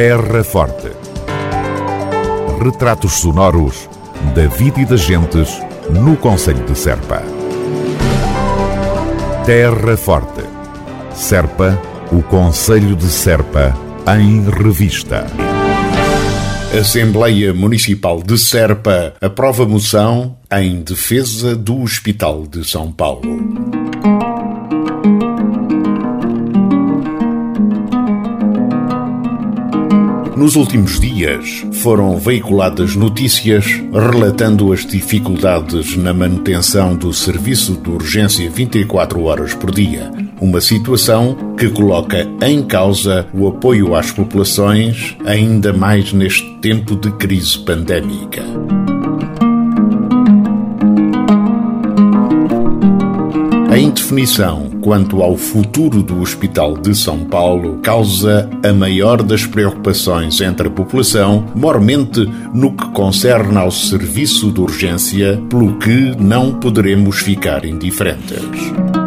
Terra Forte. Retratos sonoros da vida e das gentes no Conselho de Serpa. Terra Forte. Serpa, o Conselho de Serpa, em revista. Assembleia Municipal de Serpa aprova moção em defesa do Hospital de São Paulo. Nos últimos dias foram veiculadas notícias relatando as dificuldades na manutenção do serviço de urgência 24 horas por dia. Uma situação que coloca em causa o apoio às populações, ainda mais neste tempo de crise pandémica. A indefinição quanto ao futuro do Hospital de São Paulo causa a maior das preocupações entre a população, mormente no que concerne ao serviço de urgência, pelo que não poderemos ficar indiferentes.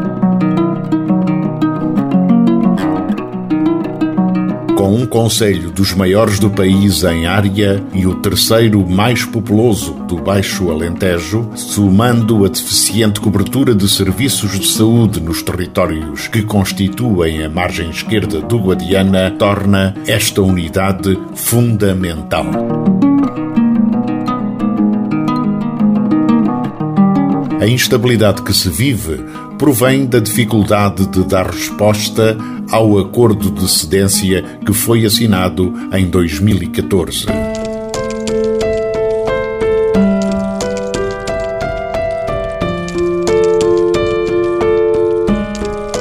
Com um conselho dos maiores do país em área e o terceiro mais populoso do Baixo Alentejo, somando a deficiente cobertura de serviços de saúde nos territórios que constituem a margem esquerda do Guadiana, torna esta unidade fundamental. A instabilidade que se vive provém da dificuldade de dar resposta ao acordo de cedência que foi assinado em 2014.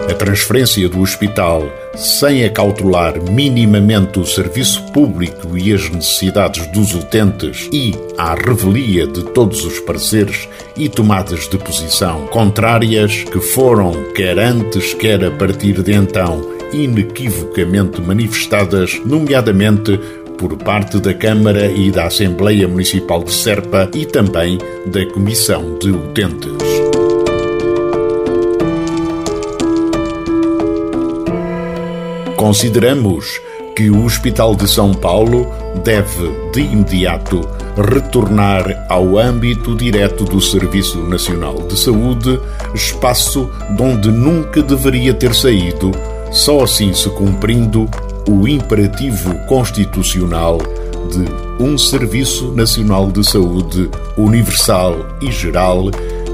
A transferência do hospital sem acautelar minimamente o serviço público e as necessidades dos utentes e à revelia de todos os pareceres e tomadas de posição contrárias que foram, quer antes, quer a partir de então, inequivocamente manifestadas, nomeadamente por parte da Câmara e da Assembleia Municipal de Serpa e também da Comissão de Utentes. Consideramos que o Hospital de São Paulo deve, de imediato, retornar ao âmbito direto do Serviço Nacional de Saúde, espaço de onde nunca deveria ter saído, só assim se cumprindo o imperativo constitucional de um Serviço Nacional de Saúde universal e geral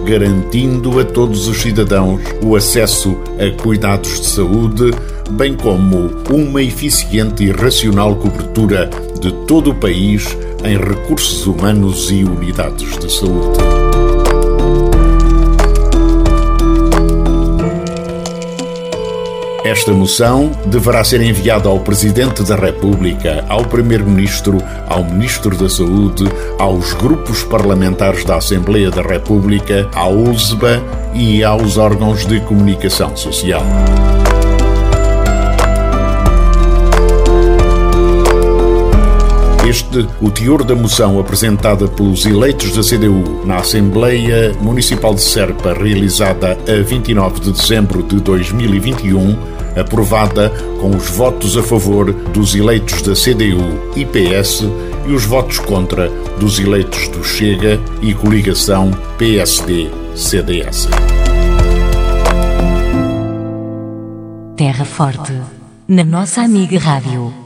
garantindo a todos os cidadãos o acesso a cuidados de saúde, bem como uma eficiente e racional cobertura de todo o país em recursos humanos e unidades de saúde. Esta moção deverá ser enviada ao Presidente da República, ao Primeiro-Ministro, ao Ministro da Saúde, aos grupos parlamentares da Assembleia da República, à ULSBA e aos órgãos de comunicação social. Este, o teor da moção apresentada pelos eleitos da CDU na Assembleia Municipal de Serpa, realizada a 29 de dezembro de 2021, aprovada com os votos a favor dos eleitos da CDU e PS e os votos contra dos eleitos do Chega e coligação PSD-CDS. Terra Forte, na nossa amiga Rádio.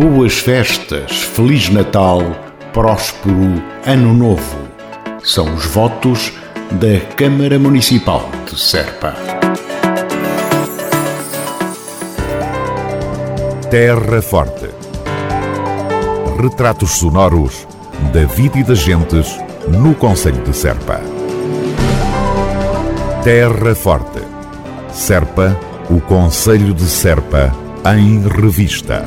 Boas festas, Feliz Natal, próspero Ano Novo. São os votos da Câmara Municipal de Serpa. Terra Forte. Retratos sonoros da vida e das gentes no Conselho de Serpa. Terra Forte. Serpa, o Conselho de Serpa, em Revista.